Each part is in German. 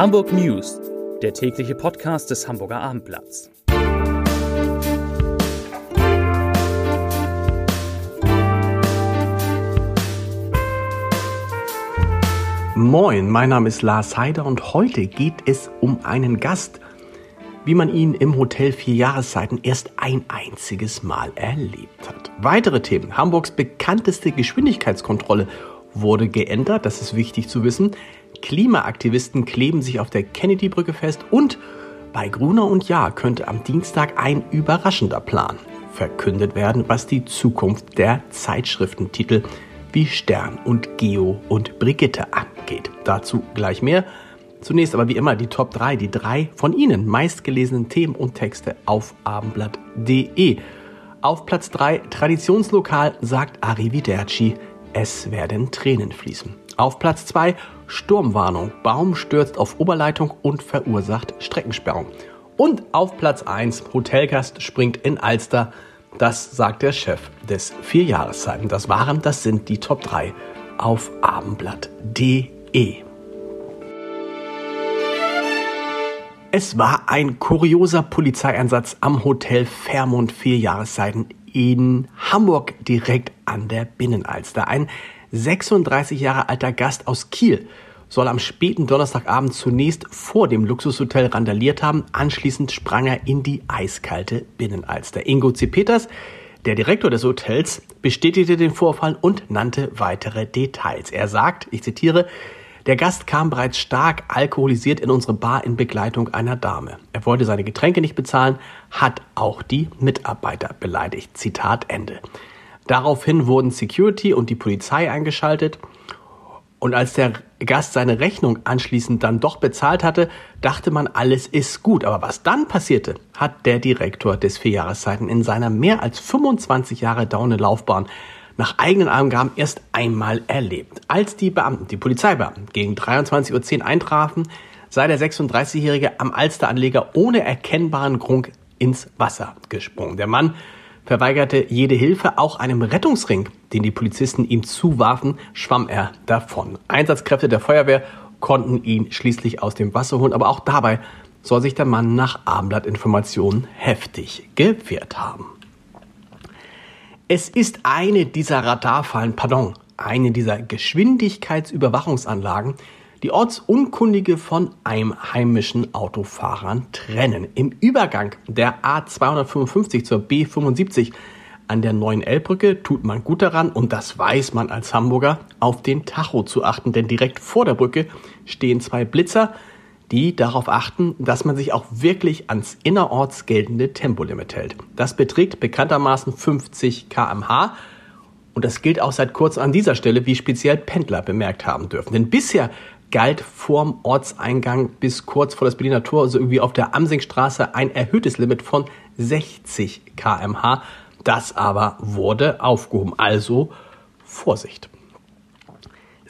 Hamburg News, der tägliche Podcast des Hamburger Abendblatts. Moin, mein Name ist Lars Heider und heute geht es um einen Gast, wie man ihn im Hotel Vier Jahreszeiten erst ein einziges Mal erlebt hat. Weitere Themen. Hamburgs bekannteste Geschwindigkeitskontrolle wurde geändert, das ist wichtig zu wissen. Klimaaktivisten kleben sich auf der Kennedy-Brücke fest und bei Gruner und Ja könnte am Dienstag ein überraschender Plan verkündet werden, was die Zukunft der Zeitschriftentitel wie Stern und Geo und Brigitte angeht. Dazu gleich mehr. Zunächst aber wie immer die Top 3, die drei von Ihnen meistgelesenen Themen und Texte auf abendblatt.de. Auf Platz 3 Traditionslokal sagt Arrivederci, es werden Tränen fließen. Auf Platz 2 Sturmwarnung. Baum stürzt auf Oberleitung und verursacht Streckensperrung. Und auf Platz 1 Hotelgast springt in Alster. Das sagt der Chef des Vierjahreszeiten. Das waren, das sind die Top 3 auf abendblatt.de. Es war ein kurioser Polizeieinsatz am Hotel Fairmont Vierjahreszeiten in Hamburg direkt an der Binnenalster. Ein 36 Jahre alter Gast aus Kiel soll am späten Donnerstagabend zunächst vor dem Luxushotel randaliert haben. Anschließend sprang er in die eiskalte Binnenalster. Ingo C. Peters, der Direktor des Hotels, bestätigte den Vorfall und nannte weitere Details. Er sagt, ich zitiere, der Gast kam bereits stark alkoholisiert in unsere Bar in Begleitung einer Dame. Er wollte seine Getränke nicht bezahlen, hat auch die Mitarbeiter beleidigt. Zitat Ende. Daraufhin wurden Security und die Polizei eingeschaltet. Und als der Gast seine Rechnung anschließend dann doch bezahlt hatte, dachte man, alles ist gut. Aber was dann passierte, hat der Direktor des Vierjahreszeiten in seiner mehr als 25 Jahre dauernden Laufbahn nach eigenen Angaben erst einmal erlebt. Als die Beamten, die Polizeibeamten, gegen 23.10 Uhr eintrafen, sei der 36-Jährige am Alsteranleger ohne erkennbaren Grund ins Wasser gesprungen. Der Mann verweigerte jede Hilfe, auch einem Rettungsring, den die Polizisten ihm zuwarfen, schwamm er davon. Einsatzkräfte der Feuerwehr konnten ihn schließlich aus dem Wasser holen, aber auch dabei soll sich der Mann nach Abendblattinformationen heftig gewehrt haben. Es ist eine dieser Radarfallen, pardon, eine dieser Geschwindigkeitsüberwachungsanlagen, die Ortsunkundige von einheimischen Autofahrern trennen. Im Übergang der A255 zur B75 an der neuen Elbbrücke tut man gut daran, und das weiß man als Hamburger, auf den Tacho zu achten, denn direkt vor der Brücke stehen zwei Blitzer, die darauf achten, dass man sich auch wirklich ans innerorts geltende Tempolimit hält. Das beträgt bekanntermaßen 50 kmh und das gilt auch seit kurzem an dieser Stelle, wie speziell Pendler bemerkt haben dürfen. Denn bisher galt vorm Ortseingang bis kurz vor das Berliner Tor, also irgendwie auf der Amsingstraße, ein erhöhtes Limit von 60 kmh. Das aber wurde aufgehoben. Also Vorsicht.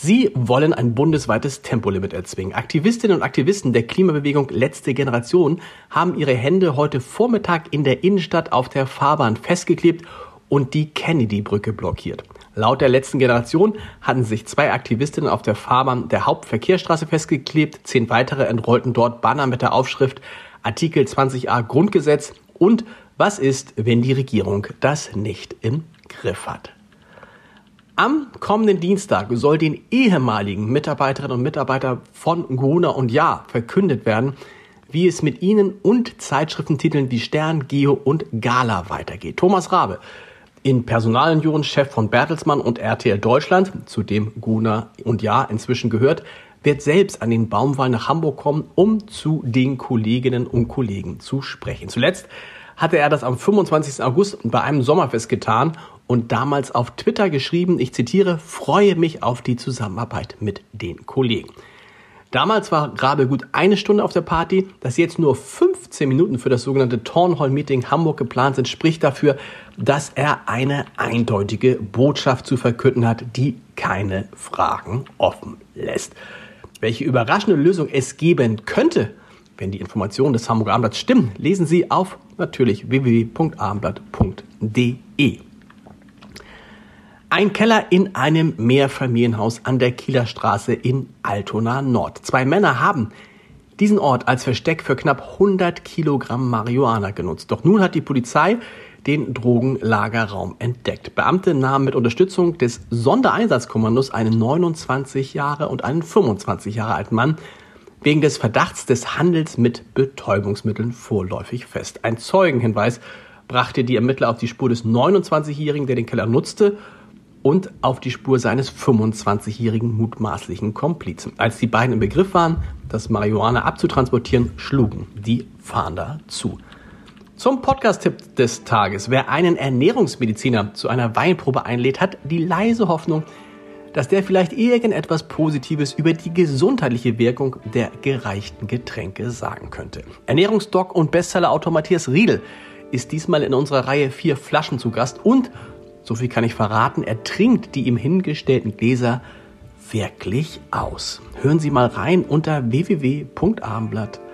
Sie wollen ein bundesweites Tempolimit erzwingen. Aktivistinnen und Aktivisten der Klimabewegung Letzte Generation haben ihre Hände heute Vormittag in der Innenstadt auf der Fahrbahn festgeklebt und die Kennedy-Brücke blockiert. Laut der letzten Generation hatten sich zwei Aktivistinnen auf der Fahrbahn der Hauptverkehrsstraße festgeklebt. Zehn weitere entrollten dort Banner mit der Aufschrift Artikel 20a Grundgesetz und was ist, wenn die Regierung das nicht im Griff hat. Am kommenden Dienstag soll den ehemaligen Mitarbeiterinnen und Mitarbeitern von Gruner und Ja verkündet werden, wie es mit ihnen und Zeitschriftentiteln wie Stern, Geo und Gala weitergeht. Thomas Rabe, in Personalunion Chef von Bertelsmann und RTL Deutschland, zu dem Gruner und Ja inzwischen gehört, wird selbst an den Baumwall nach Hamburg kommen, um zu den Kolleginnen und Kollegen zu sprechen. Zuletzt hatte er das am 25. August bei einem Sommerfest getan und damals auf Twitter geschrieben, ich zitiere, freue mich auf die Zusammenarbeit mit den Kollegen. Damals war Rabe gut eine Stunde auf der Party, dass jetzt nur 15 Minuten für das sogenannte Townhall Meeting Hamburg geplant sind, spricht dafür, dass er eine eindeutige Botschaft zu verkünden hat, die keine Fragen offen lässt. Welche überraschende Lösung es geben könnte, wenn die Informationen des Hamburger Abendblatts stimmen, lesen Sie auf natürlich www.abendblatt.de. Ein Keller in einem Mehrfamilienhaus an der Kieler Straße in Altona Nord. Zwei Männer haben diesen Ort als Versteck für knapp 100 Kilogramm Marihuana genutzt. Doch nun hat die Polizei den Drogenlagerraum entdeckt. Beamte nahmen mit Unterstützung des Sondereinsatzkommandos einen 29 Jahre und einen 25 Jahre alten Mann wegen des Verdachts des Handels mit Betäubungsmitteln vorläufig fest. Ein Zeugenhinweis brachte die Ermittler auf die Spur des 29-Jährigen, der den Keller nutzte, und auf die Spur seines 25-jährigen mutmaßlichen Komplizen. Als die beiden im Begriff waren, das Marihuana abzutransportieren, schlugen die Fahnder zu. Zum Podcast-Tipp des Tages. Wer einen Ernährungsmediziner zu einer Weinprobe einlädt, hat die leise Hoffnung, dass der vielleicht irgendetwas Positives über die gesundheitliche Wirkung der gereichten Getränke sagen könnte. Ernährungsdoc und Bestsellerautor Matthias Riedel ist diesmal in unserer Reihe vier Flaschen zu Gast und, so viel kann ich verraten, er trinkt die ihm hingestellten Gläser wirklich aus. Hören Sie mal rein unter www.abendblatt.de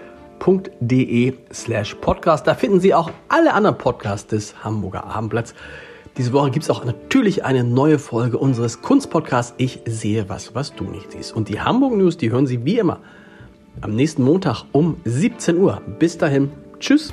abendblatt.de slash podcast. Da finden Sie auch alle anderen Podcasts des Hamburger Abendblatts. Diese Woche gibt es auch natürlich eine neue Folge unseres Kunstpodcasts Ich sehe was, was du nicht siehst. Und die Hamburg News, die hören Sie wie immer am nächsten Montag um 17 Uhr. Bis dahin, tschüss.